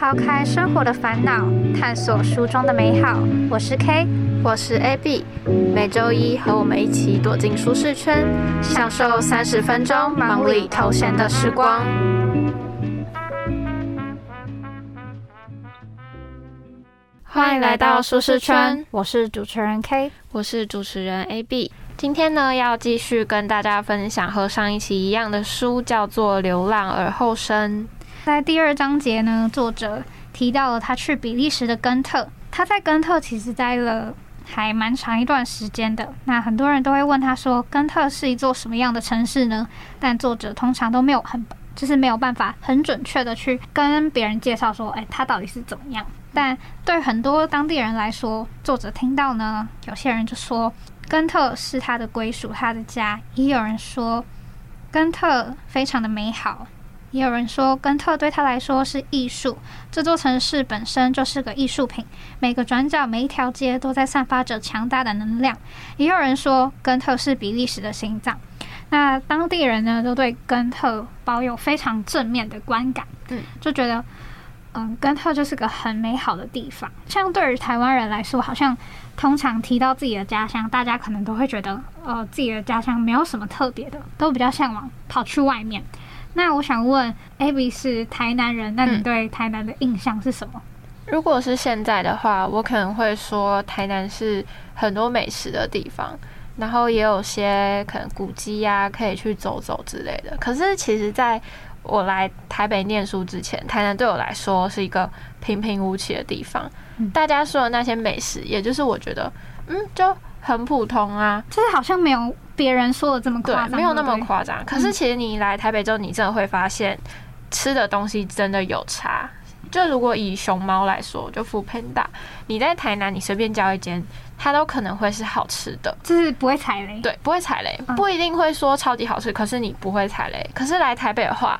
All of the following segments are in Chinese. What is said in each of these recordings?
抛开生活的烦恼，探索书中的美好。我是 K，我是 AB，每周一和我们一起躲进舒适圈，享受三十分钟忙里偷闲的时光。欢迎来到舒适圈，我是主持人 K，我是主持人 AB。今天呢，要继续跟大家分享和上一期一样的书，叫做《流浪而后生》。在第二章节呢，作者提到了他去比利时的根特。他在根特其实待了还蛮长一段时间的。那很多人都会问他说，根特是一座什么样的城市呢？但作者通常都没有很，就是没有办法很准确的去跟别人介绍说，哎，他到底是怎么样。但对很多当地人来说，作者听到呢，有些人就说，根特是他的归属，他的家；也有人说，根特非常的美好。也有人说，根特对他来说是艺术。这座城市本身就是个艺术品，每个转角、每一条街都在散发着强大的能量。也有人说，根特是比利时的心脏。那当地人呢，都对根特保有非常正面的观感，嗯，就觉得，嗯，根特就是个很美好的地方。像对于台湾人来说，好像通常提到自己的家乡，大家可能都会觉得，呃，自己的家乡没有什么特别的，都比较向往跑去外面。那我想问，Abby 是台南人，那你对台南的印象是什么？如果是现在的话，我可能会说台南是很多美食的地方，然后也有些可能古迹呀，可以去走走之类的。可是其实在我来台北念书之前，台南对我来说是一个平平无奇的地方。大家说的那些美食，也就是我觉得，嗯，就很普通啊，就是好像没有。别人说的这么夸张，没有那么夸张。可是其实你来台北之后，你真的会发现吃的东西真的有差。就如果以熊猫来说，就富喷大，你在台南你随便叫一间，它都可能会是好吃的，就是不会踩雷。对，不会踩雷，不一定会说超级好吃，可是你不会踩雷。可是来台北的话，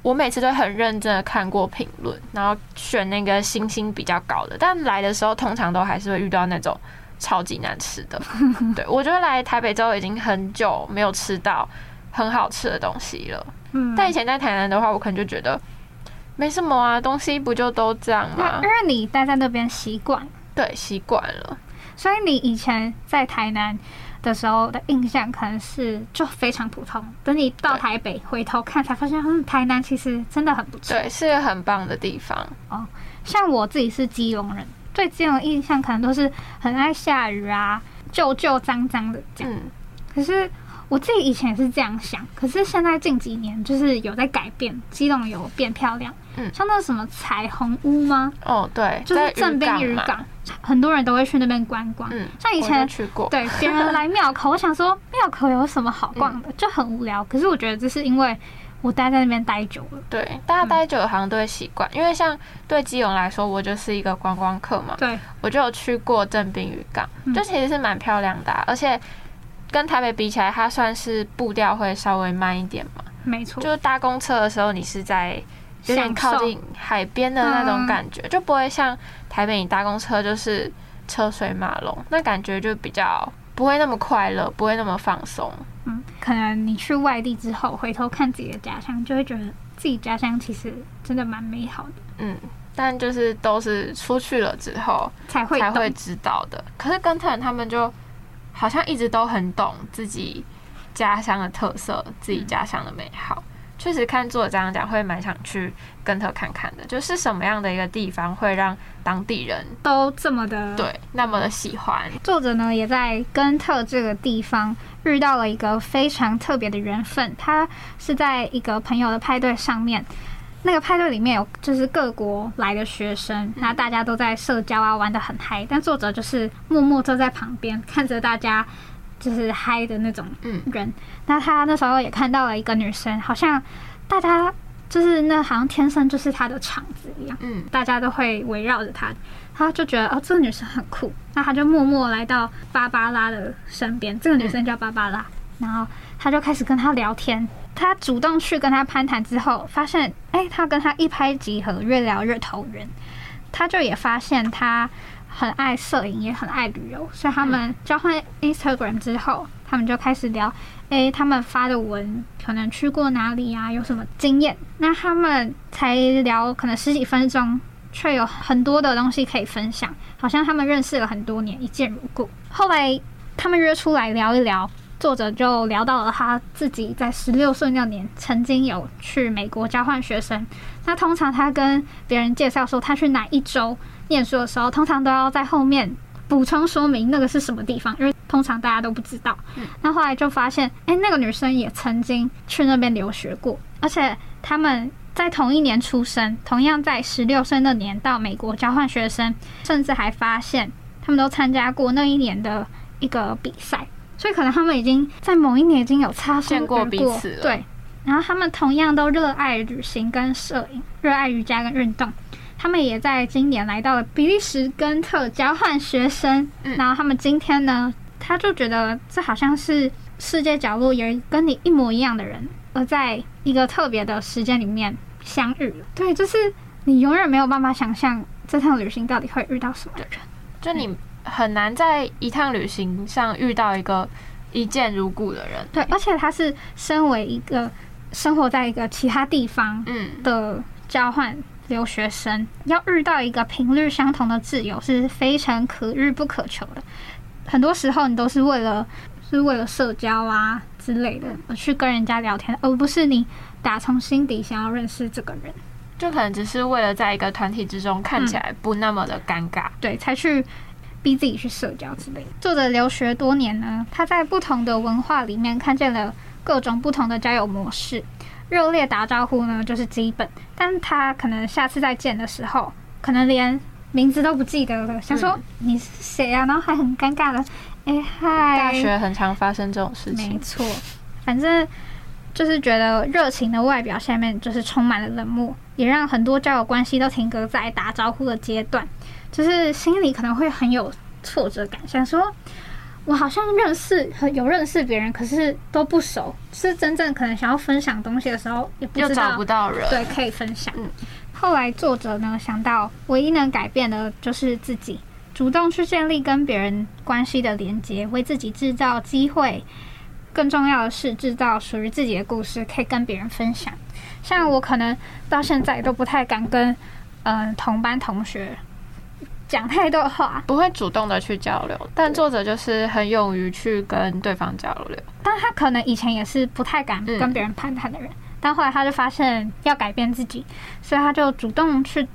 我每次都很认真的看过评论，然后选那个星星比较高的。但来的时候，通常都还是会遇到那种。超级难吃的，对我觉得来台北之后已经很久没有吃到很好吃的东西了。嗯，但以前在台南的话，我可能就觉得没什么啊，东西不就都这样吗？因为你待在那边习惯，对，习惯了。所以你以前在台南的时候的印象可能是就非常普通。等你到台北回头看，才发现，嗯，台南其实真的很不错，对，是个很棒的地方。哦，像我自己是基隆人。对这种印象可能都是很爱下雨啊，旧旧脏脏的这样。可是我自己以前也是这样想，可是现在近几年就是有在改变，基隆有变漂亮。嗯，像那什么彩虹屋吗？哦，对，就是正滨渔港，很多人都会去那边观光。嗯，像以前去过，对，别人来庙口，我想说庙口有什么好逛的，就很无聊。可是我觉得这是因为。我待在那边待久了，对，大家待久了好像都会习惯，因为像对基隆来说，我就是一个观光客嘛，对，我就有去过正滨渔港，就其实是蛮漂亮的，而且跟台北比起来，它算是步调会稍微慢一点嘛，没错，就是搭公车的时候，你是在有点靠近海边的那种感觉，就不会像台北你搭公车就是车水马龙，那感觉就比较不会那么快乐，不会那么放松。嗯，可能你去外地之后，回头看自己的家乡，就会觉得自己家乡其实真的蛮美好的。嗯，但就是都是出去了之后才会才会知道的。可是跟特人他们就好像一直都很懂自己家乡的特色，自己家乡的美好。确实看作者这样讲，会蛮想去跟特看看的。就是什么样的一个地方会让当地人都这么的对那么的喜欢？作者呢也在跟特这个地方遇到了一个非常特别的缘分。他是在一个朋友的派对上面，那个派对里面有就是各国来的学生，那大家都在社交啊，玩的很嗨。但作者就是默默坐在旁边看着大家。就是嗨的那种人，那他那时候也看到了一个女生，好像大家就是那好像天生就是他的场子一样，嗯，大家都会围绕着他，他就觉得哦这个女生很酷，那他就默默来到芭芭拉的身边，这个女生叫芭芭拉，然后他就开始跟她聊天，他主动去跟她攀谈之后，发现哎，他跟她一拍即合，越聊越投缘，他就也发现他。很爱摄影，也很爱旅游，所以他们交换 Instagram 之后，他们就开始聊，诶，他们发的文可能去过哪里啊，有什么经验？那他们才聊可能十几分钟，却有很多的东西可以分享，好像他们认识了很多年，一见如故。后来他们约出来聊一聊，作者就聊到了他自己在十六岁那年曾经有去美国交换学生。那通常他跟别人介绍说他去哪一周念书的时候，通常都要在后面补充说明那个是什么地方，因为通常大家都不知道。那后来就发现，哎，那个女生也曾经去那边留学过，而且他们。在同一年出生，同样在十六岁那年到美国交换学生，甚至还发现他们都参加过那一年的一个比赛，所以可能他们已经在某一年已经有擦身过彼此了。对，然后他们同样都热爱旅行跟摄影，热爱瑜伽跟运动。他们也在今年来到了比利时根特交换学生，然后他们今天呢，他就觉得这好像是世界角落有跟你一模一样的人。而在一个特别的时间里面相遇。了，对，就是你永远没有办法想象这趟旅行到底会遇到什么。人，就你很难在一趟旅行上遇到一个一见如故的人，对，而且他是身为一个生活在一个其他地方的交换留学生，要遇到一个频率相同的挚友是非常可遇不可求的，很多时候你都是为了是为了社交啊。之类的，而去跟人家聊天，而不是你打从心底想要认识这个人，就可能只是为了在一个团体之中看起来不那么的尴尬，对，才去逼自己去社交之类的。作者留学多年呢，他在不同的文化里面看见了各种不同的交友模式。热烈打招呼呢，就是基本，但他可能下次再见的时候，可能连名字都不记得了，想说你是谁啊，然后还很尴尬的。哎嗨！大学很常发生这种事情。没错，反正就是觉得热情的外表下面就是充满了冷漠，也让很多交友关系都停格在打招呼的阶段，就是心里可能会很有挫折感，想说我好像认识有认识别人，可是都不熟，是真正可能想要分享东西的时候，也不知道找不到人对可以分享。后来作者呢想到，唯一能改变的就是自己。主动去建立跟别人关系的连接，为自己制造机会。更重要的是，制造属于自己的故事，可以跟别人分享。像我可能到现在都不太敢跟嗯同班同学讲太多话，不会主动的去交流。但作者就是很勇于去跟对方交流。但他可能以前也是不太敢跟别人攀谈的人，但后来他就发现要改变自己，所以他就主动去。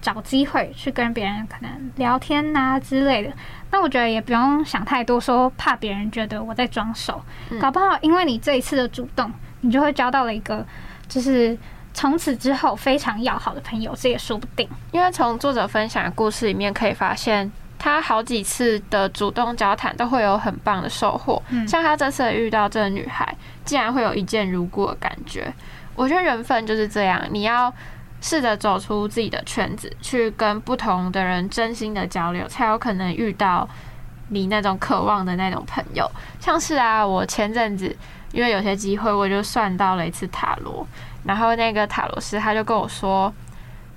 找机会去跟别人可能聊天呐之类的，那我觉得也不用想太多，说怕别人觉得我在装熟，搞不好因为你这一次的主动，你就会交到了一个就是从此之后非常要好的朋友，这也说不定。因为从作者分享的故事里面可以发现，他好几次的主动交谈都会有很棒的收获，嗯像他这次遇到这个女孩，竟然会有一见如故的感觉。我觉得缘分就是这样，你要。试着走出自己的圈子，去跟不同的人真心的交流，才有可能遇到你那种渴望的那种朋友。像是啊，我前阵子因为有些机会，我就算到了一次塔罗，然后那个塔罗斯他就跟我说，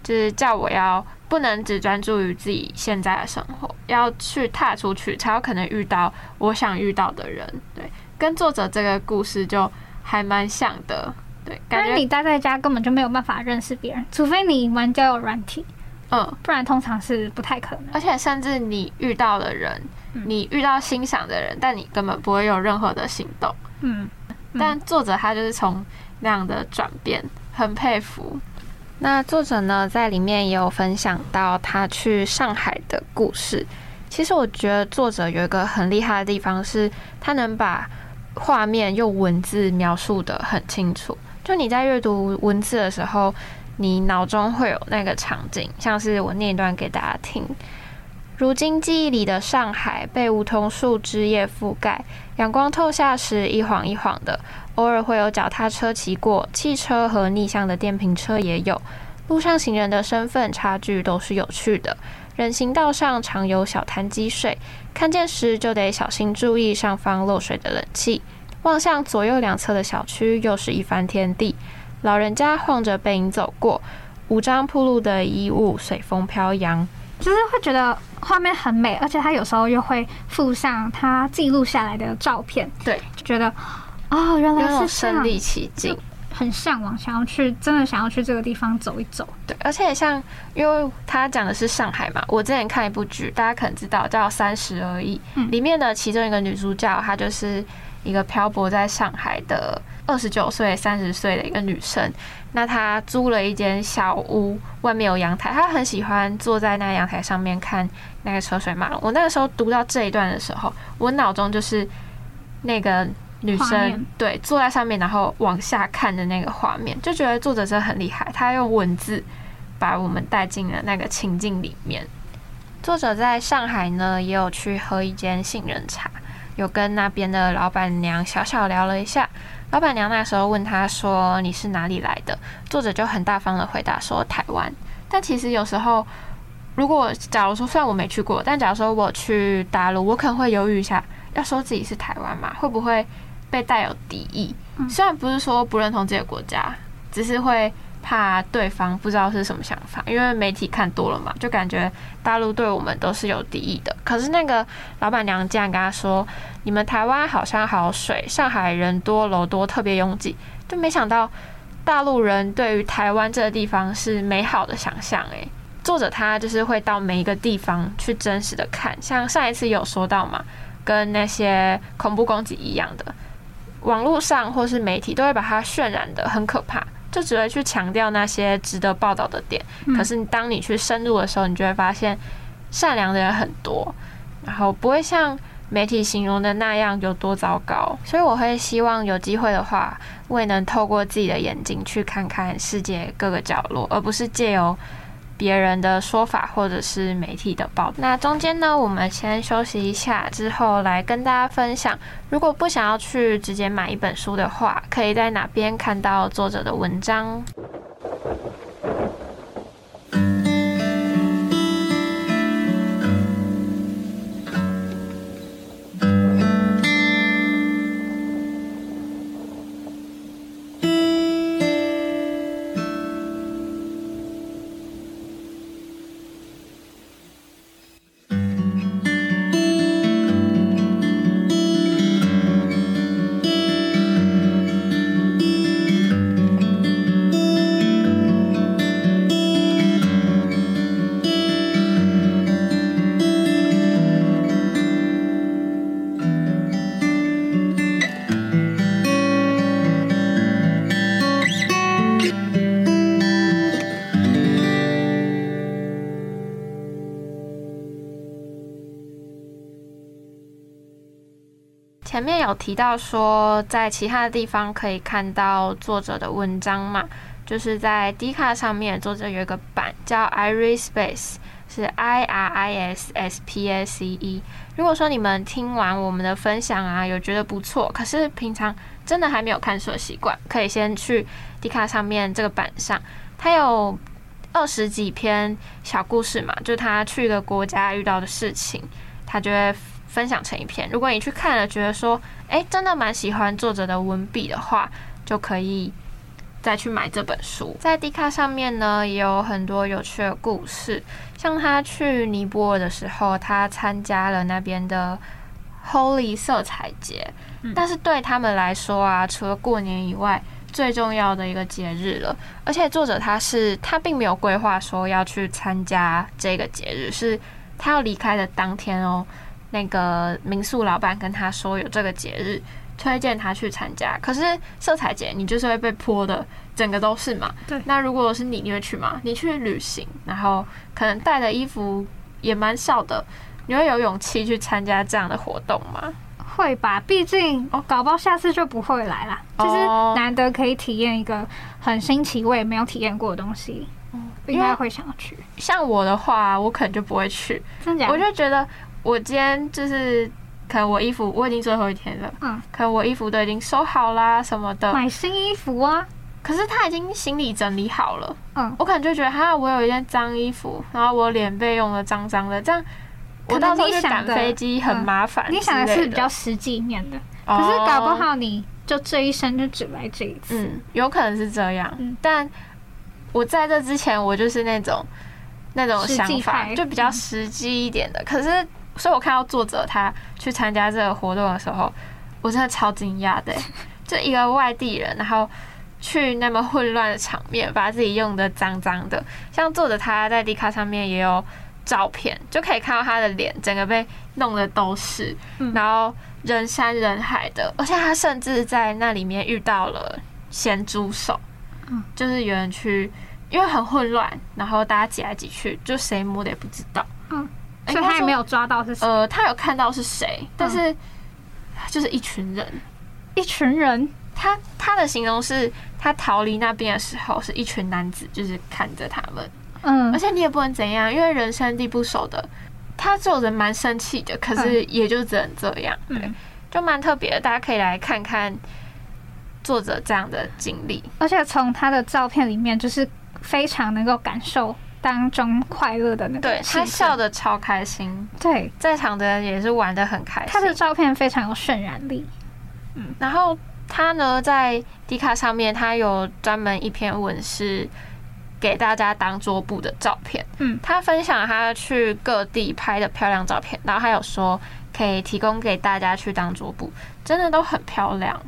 就是叫我要不能只专注于自己现在的生活，要去踏出去，才有可能遇到我想遇到的人。对，跟作者这个故事就还蛮像的。对，因为你待在家根本就没有办法认识别人，除非你玩交友软体，嗯，不然通常是不太可能。而且甚至你遇到的人，你遇到欣赏的人，但你根本不会有任何的行动。嗯，但作者他就是从那样的转变，很佩服。那作者呢，在里面也有分享到他去上海的故事。其实我觉得作者有一个很厉害的地方，是他能把画面用文字描述的很清楚。就你在阅读文字的时候，你脑中会有那个场景，像是我念一段给大家听。如今记忆里的上海被梧桐树枝叶覆盖，阳光透下时一晃一晃的，偶尔会有脚踏车骑过，汽车和逆向的电瓶车也有。路上行人的身份差距都是有趣的，人行道上常有小摊积水，看见时就得小心注意上方漏水的冷气。望向左右两侧的小区，又是一番天地。老人家晃着背影走过，五张铺路的衣物随风飘扬，就是会觉得画面很美，而且他有时候又会附上他记录下来的照片，对，就觉得哦，原来是身临其境，很向往，想要去，真的想要去这个地方走一走。对，而且像，因为他讲的是上海嘛，我之前看一部剧，大家可能知道叫《三十而已》，里面的其中一个女主角，她就是一个漂泊在上海的二十九岁、三十岁的一个女生。那她租了一间小屋，外面有阳台，她很喜欢坐在那个阳台上面看那个车水马龙。我那个时候读到这一段的时候，我脑中就是那个。女生对坐在上面，然后往下看的那个画面，就觉得作者真的很厉害。他用文字把我们带进了那个情境里面。作者在上海呢，也有去喝一间杏仁茶，有跟那边的老板娘小小聊了一下。老板娘那时候问他说：“你是哪里来的？”作者就很大方的回答说：“台湾。”但其实有时候，如果假如说虽然我没去过，但假如说我去大陆，我可能会犹豫一下，要说自己是台湾嘛，会不会？被带有敌意，虽然不是说不认同这个国家，只是会怕对方不知道是什么想法，因为媒体看多了嘛，就感觉大陆对我们都是有敌意的。可是那个老板娘竟然跟他说：“你们台湾好山好水，上海人多楼多，特别拥挤。”就没想到大陆人对于台湾这个地方是美好的想象。诶，作者他就是会到每一个地方去真实的看，像上一次有说到嘛，跟那些恐怖攻击一样的。网络上或是媒体都会把它渲染的很可怕，就只会去强调那些值得报道的点。可是当你去深入的时候，你就会发现善良的人很多，然后不会像媒体形容的那样有多糟糕。所以我会希望有机会的话，我也能透过自己的眼睛去看看世界各个角落，而不是借由。别人的说法，或者是媒体的报。那中间呢，我们先休息一下，之后来跟大家分享。如果不想要去直接买一本书的话，可以在哪边看到作者的文章？前面有提到说，在其他的地方可以看到作者的文章嘛？就是在 D 卡上面，作者有一个版叫 Irispace，是 I R I S S P A C E。如果说你们听完我们的分享啊，有觉得不错，可是平常真的还没有看书的习惯，可以先去 D 卡上面这个版上，它有二十几篇小故事嘛，就他去一个国家遇到的事情，他就会。分享成一篇。如果你去看了，觉得说，哎，真的蛮喜欢作者的文笔的话，就可以再去买这本书。在 D 卡上面呢，也有很多有趣的故事。像他去尼泊尔的时候，他参加了那边的 Holy 色彩节，但是对他们来说啊，除了过年以外，最重要的一个节日了。而且作者他是他并没有规划说要去参加这个节日，是他要离开的当天哦。那个民宿老板跟他说有这个节日，推荐他去参加。可是色彩节你就是会被泼的，整个都是嘛。对。那如果是你，你会去吗？你去旅行，然后可能带的衣服也蛮少的，你会有勇气去参加这样的活动吗？会吧，毕竟哦，搞不好下次就不会来啦。就是难得可以体验一个很新奇、我也没有体验过的东西，应该会想要去。像我的话，我可能就不会去。真的？我就觉得。我今天就是可能我衣服我已经最后一天了，嗯，可能我衣服都已经收好啦什么的，买新衣服啊。可是他已经行李整理好了，嗯，我可能就觉得哈，我有一件脏衣服，然后我脸被用的脏脏的，这样我到时候去赶飞机很麻烦。你想的是比较实际面的，可是搞不好你就这一生就只来这一次，嗯，有可能是这样。嗯。但我在这之前，我就是那种那种想法，就比较实际一点的，可是。所以我看到作者他去参加这个活动的时候，我真的超惊讶的，就一个外地人，然后去那么混乱的场面，把自己用的脏脏的。像作者他在 D 卡上面也有照片，就可以看到他的脸整个被弄的都是，然后人山人海的，而且他甚至在那里面遇到了咸猪手，就是有人去，因为很混乱，然后大家挤来挤去，就谁摸的也不知道。嗯，所以他也没有抓到是谁。呃，他有看到是谁，但是就是一群人，一群人。他他的形容是他逃离那边的时候，是一群男子就是看着他们。嗯，而且你也不能怎样，因为人生地不熟的。他做人蛮生气的，可是也就只能这样。对，就蛮特别的，大家可以来看看作者这样的经历。而且从他的照片里面，就是非常能够感受。当中快乐的那个，对他笑的超开心，对，在场的人也是玩的很开心。他的照片非常有渲染力，嗯，然后他呢在迪卡上面，他有专门一篇文是给大家当桌布的照片，嗯，他分享他去各地拍的漂亮照片，然后还有说可以提供给大家去当桌布，真的都很漂亮。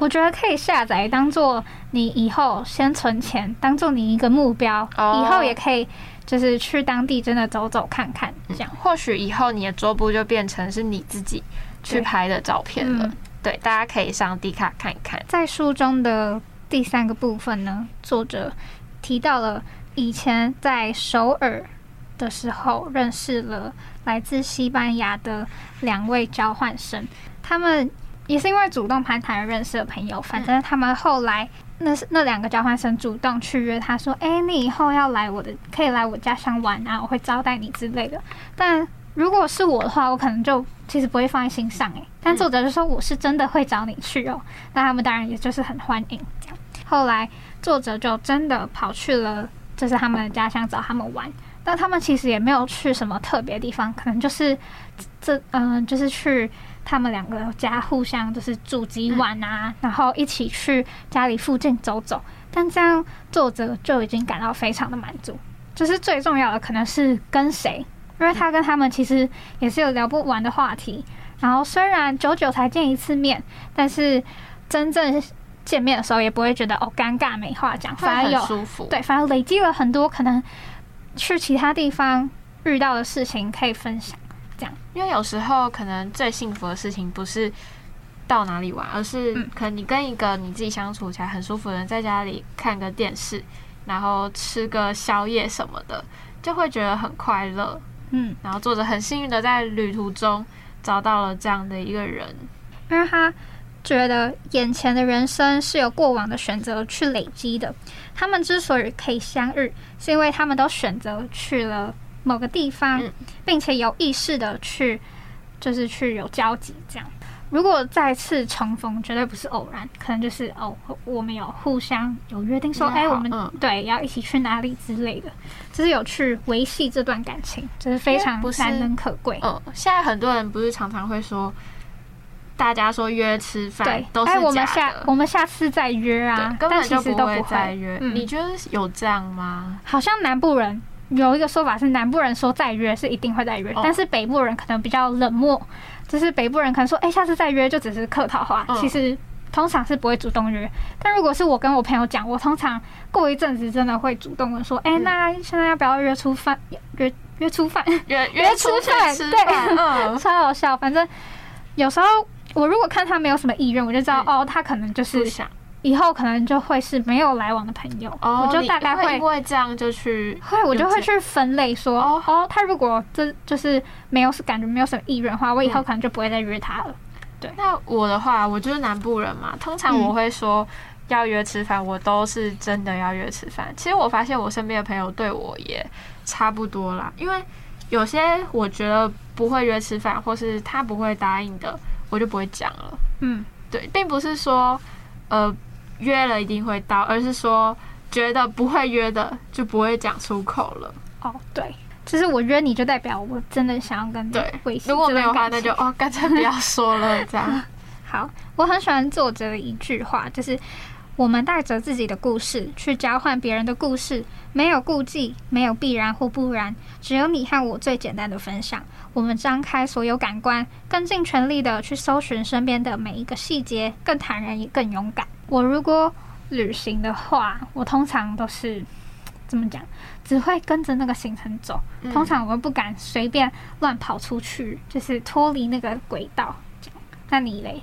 我觉得可以下载当做你以后先存钱，当做你一个目标，以后也可以就是去当地真的走走看看，这样或许以后你的桌布就变成是你自己去拍的照片了。对，大家可以上 D 卡看一看。在书中的第三个部分呢，作者提到了以前在首尔的时候认识了来自西班牙的两位交换生，他们。也是因为主动攀谈而认识的朋友，反正他们后来那是那两个交换生主动去约他说：“哎，你以后要来我的，可以来我家乡玩啊，我会招待你之类的。”但如果是我的话，我可能就其实不会放在心上哎。但作者就说我是真的会找你去哦，那他们当然也就是很欢迎这样。后来作者就真的跑去了，就是他们的家乡找他们玩。但他们其实也没有去什么特别地方，可能就是这嗯，就是去。他们两个家互相就是住几晚啊，然后一起去家里附近走走。但这样作者就已经感到非常的满足。就是最重要的可能是跟谁，因为他跟他们其实也是有聊不完的话题。然后虽然久久才见一次面，但是真正见面的时候也不会觉得哦尴尬没话讲，反而有舒服。对，反而累积了很多可能去其他地方遇到的事情可以分享。这样因为有时候可能最幸福的事情不是到哪里玩，而是可能你跟一个你自己相处起来很舒服的人在家里看个电视，然后吃个宵夜什么的，就会觉得很快乐。嗯，然后作者很幸运的在旅途中找到了这样的一个人，因为他觉得眼前的人生是由过往的选择去累积的。他们之所以可以相遇，是因为他们都选择去了。某个地方，并且有意识的去，就是去有交集。这样，如果再次重逢，绝对不是偶然，可能就是哦，我们有互相有约定，说哎，我们对要一起去哪里之类的，就是有去维系这段感情，就是非常难能可贵。嗯，现在很多人不是常常会说，大家说约吃饭，对，都是我们下我们下次再约啊，根本就不会再约。你觉得有这样吗？好像南部人。有一个说法是，南部人说再约是一定会再约，但是北部人可能比较冷漠，就是北部人可能说，哎，下次再约就只是客套话，其实通常是不会主动约。但如果是我跟我朋友讲，我通常过一阵子真的会主动的说，哎，那现在要不要约出饭？约约出饭？约 约出饭？对，超好笑。反正有时候我如果看他没有什么意愿，我就知道哦，他可能就是想。以后可能就会是没有来往的朋友，哦我就大概会因为这样就去会，我就会去分类说，哦，他如果这就是没有感觉没有什么意愿的话，我以后可能就不会再约他了。对，那我的话，我就是南部人嘛，通常我会说要约吃饭，我都是真的要约吃饭。其实我发现我身边的朋友对我也差不多啦，因为有些我觉得不会约吃饭，或是他不会答应的，我就不会讲了。嗯，对，并不是说呃。约了一定会到，而是说觉得不会约的就不会讲出口了。哦，对，就是我约你就代表我真的想要跟你对。如果没有话，那就哦，干脆不要说了。这样 好，我很喜欢作者的一句话，就是我们带着自己的故事去交换别人的故事，没有顾忌，没有必然或不然，只有你和我最简单的分享。我们张开所有感官，更尽全力的去搜寻身边的每一个细节，更坦然也更勇敢。我如果旅行的话，我通常都是怎么讲，只会跟着那个行程走。嗯通常我不敢随便乱跑出去，就是脱离那个轨道。这样，那你嘞？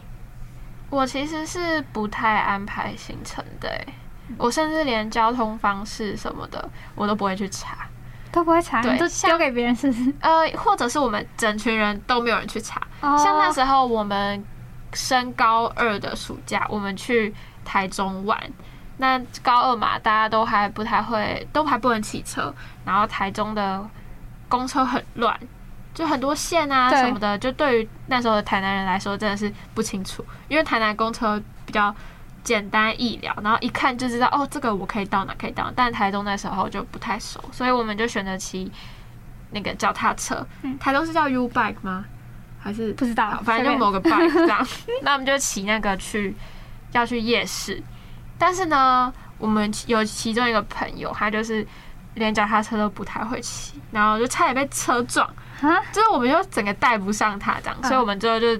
我其实是不太安排行程的、欸，我甚至连交通方式什么的我都不会去查，都不会查，都像丢给别人试试？呃，或者是我们整群人都没有人去查。哦像那时候我们升高二的暑假，我们去台中玩。那高二嘛，大家都还不太会，都还不能骑车，然后台中的公车很乱，就很多线啊什么的，就对于那时候的台南人来说真的是不清楚，因为台南公车比较简单易了，然后一看就知道哦，这个我可以到哪可以到哪，但台中那时候就不太熟，所以我们就选择骑那个脚踏车。嗯台中是叫 U bike 吗？还是不知道，反正就某个 bike 这样。那我们就骑那个去要去夜市，但是呢，我们有其中一个朋友，他就是连脚踏车都不太会骑，然后就差点被车撞，啊，就是我们就整个带不上他这样，嗯所以我们最后就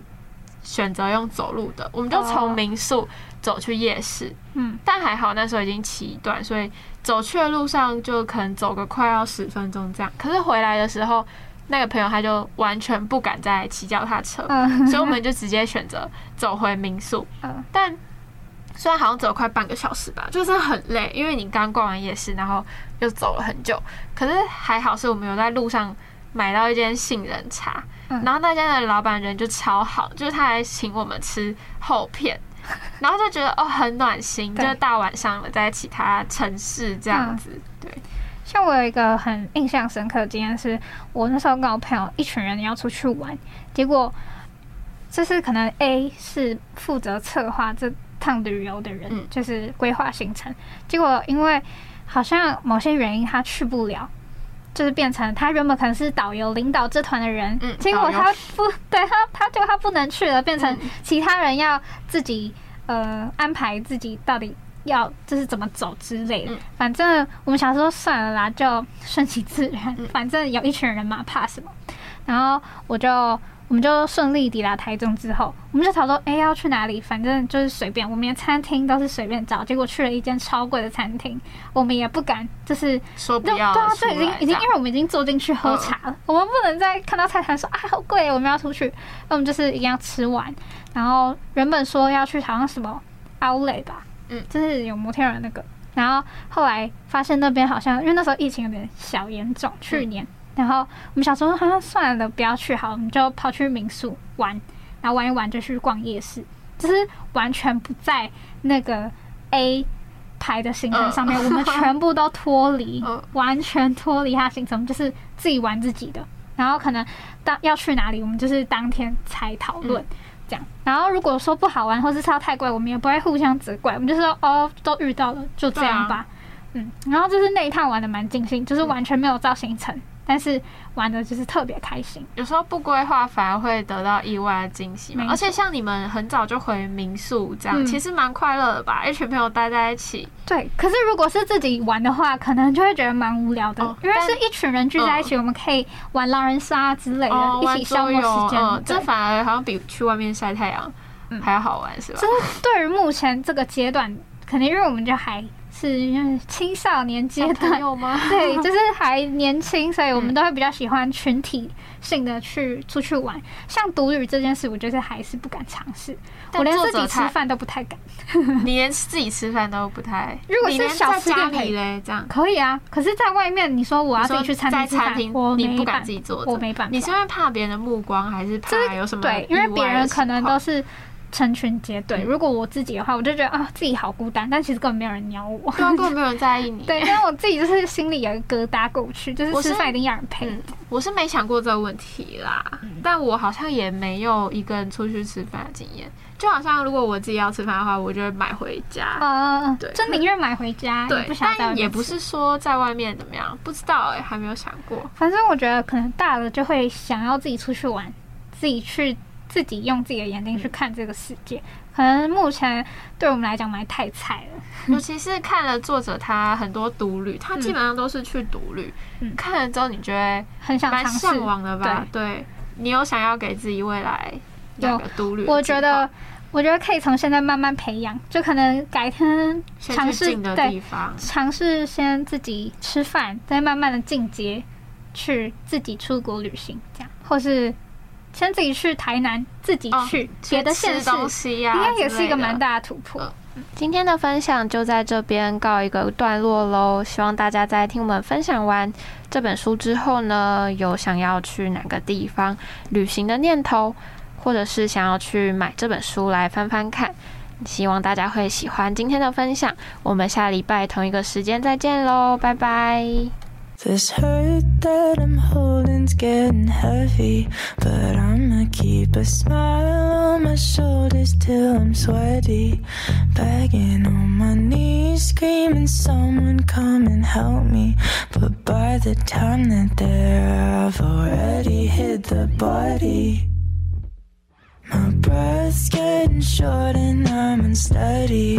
选择用走路的，我们就从哦民宿走去夜市。嗯，但还好那时候已经骑一段，所以走去的路上就可能走个快要十分钟这样。可是回来的时候，那个朋友他就完全不敢再骑脚踏车，嗯，所以我们就直接选择走回民宿。嗯但虽然好像走了快半个小时吧，就是很累，因为你刚逛完夜市，然后又走了很久。可是还好是我们有在路上买到一间杏仁茶，嗯。然后那间的老板人就超好，就是他还请我们吃厚片。然后就觉得哦很暖心，就是大晚上了，在其他城市这样子，对，像我有一个很印象深刻的经验是，我那时候跟我朋友一群人要出去玩，结果就是可能 A 是负责策划这趟旅游的人，嗯。就是规划行程，结果因为好像某些原因他去不了。就是变成他原本可能是导游领导这团的人，嗯结果他不 对他，他就他不能去了，变成嗯其他人要自己呃安排自己到底要就是怎么走之类的。嗯反正我们想说算了啦，就顺其自然。嗯反正有一群人嘛，怕什么？然后我就我们就顺利抵达台中之后，我们就讨论哎、要去哪里，反正就是随便，我们连餐厅都是随便找。结果去了一间超贵的餐厅，我们也不敢就是说不对对啊，要了出就已经已经，因为我们已经坐进去喝茶了，我们不能再看到菜单说啊好贵，我们要出去，那我们就是一定要吃完。然后原本说要去好像什么 Outlet 吧，嗯就是有摩天轮那个，然后后来发现那边好像因为那时候疫情有点小严重，去年，然后我们想说好像算了，不要去好，我们就跑去民宿玩，然后玩一玩就去逛夜市，就是完全不在那个 A 排的行程上面，嗯 我们全部都脱离，嗯完全脱离他行程，就是自己玩自己的。然后可能当要去哪里，我们就是当天才讨论。这样，然后如果说不好玩或是超太贵，我们也不会互相责怪，我们就说哦，都遇到了，就这样吧。嗯，然后就是那一趟玩的蛮尽兴，就是完全没有造行程，但是玩的就是特别开心。有时候不规划反而会得到意外的惊喜而且像你们很早就回民宿这样，嗯其实蛮快乐的吧？一群朋友待在一起，对，可是如果是自己玩的话，可能就会觉得蛮无聊的，哦因为是一群人聚在一起，我们可以玩狼人杀之类的，哦，一起消桌游，磨时间。嗯，这反而好像比去外面晒太阳嗯还要好玩，是吧？就是对于目前这个阶段，肯定因为我们就还是因为青少年阶段，友吗？对，就是还年轻，所以我们嗯都会比较喜欢群体性的去出去玩。像独旅这件事，我觉得还是不敢尝试，我连自己吃饭都不太敢。你连自己吃饭都不太，如果是小家吃店这样。可以啊，可是在外面，你说我要自己去餐厅吃饭你不敢自己做着，我没办法。你是因为怕别人的目光，还是怕有什么对，因为别人可能都是成群结队，嗯如果我自己的话，我就觉得啊自己好孤单，但其实根本没有人鸟我。对啊，根本没有人在意你。对，但我自己就是心里有一个疙瘩过不去，就是我吃饭一定要人陪。嗯，我是没想过这个问题啦，但我好像也没有一个人出去吃饭的经验。就好像如果我自己要吃饭的话，我就会买回家。啊，对就宁愿买回家，也对但也不是说在外面怎么样，不知道哎、还没有想过。反正我觉得可能大了就会想要自己出去玩，自己去自己用自己的眼睛去看这个世界。可能目前对我们来讲，我们还太菜了。尤其是看了作者他很多独旅，他基本上都是去独旅，嗯看了之后你觉得很想尝试。蛮向往的吧？对，你有想要给自己未来有个独旅？我觉得我觉得可以从现在慢慢培养，就可能改天尝试对尝试先自己吃饭，再慢慢的进阶去自己出国旅行，这样，或是先自己去台南，自己去别的县市，应该也是一个蛮大的突破。今天的分享就在这边告一个段落喽，希望大家在听我们分享完这本书之后呢，有想要去哪个地方旅行的念头。或者是想要去买这本书来翻翻看，希望大家会喜欢今天的分享。我们下礼拜同一个时间再见喽，拜拜。This hurt that I'm holding's getting heavy, but I'ma keep a smile on my shoulders till I'm sweaty. Begging on my knees, screaming, someone come and help me. But by the time that there, I've already hit the body. My breath's getting short and I'm unsteady.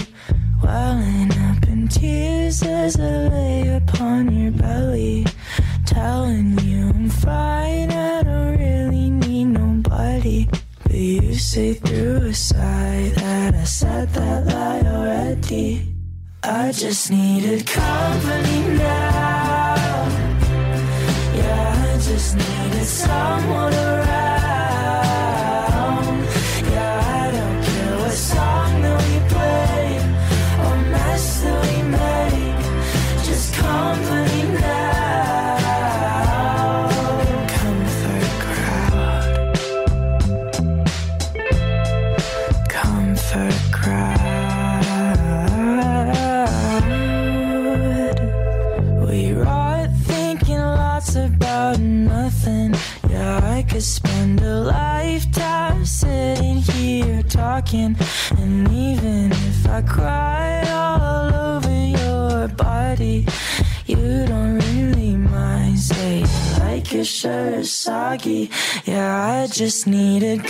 Is soggy. Yeah, I just needed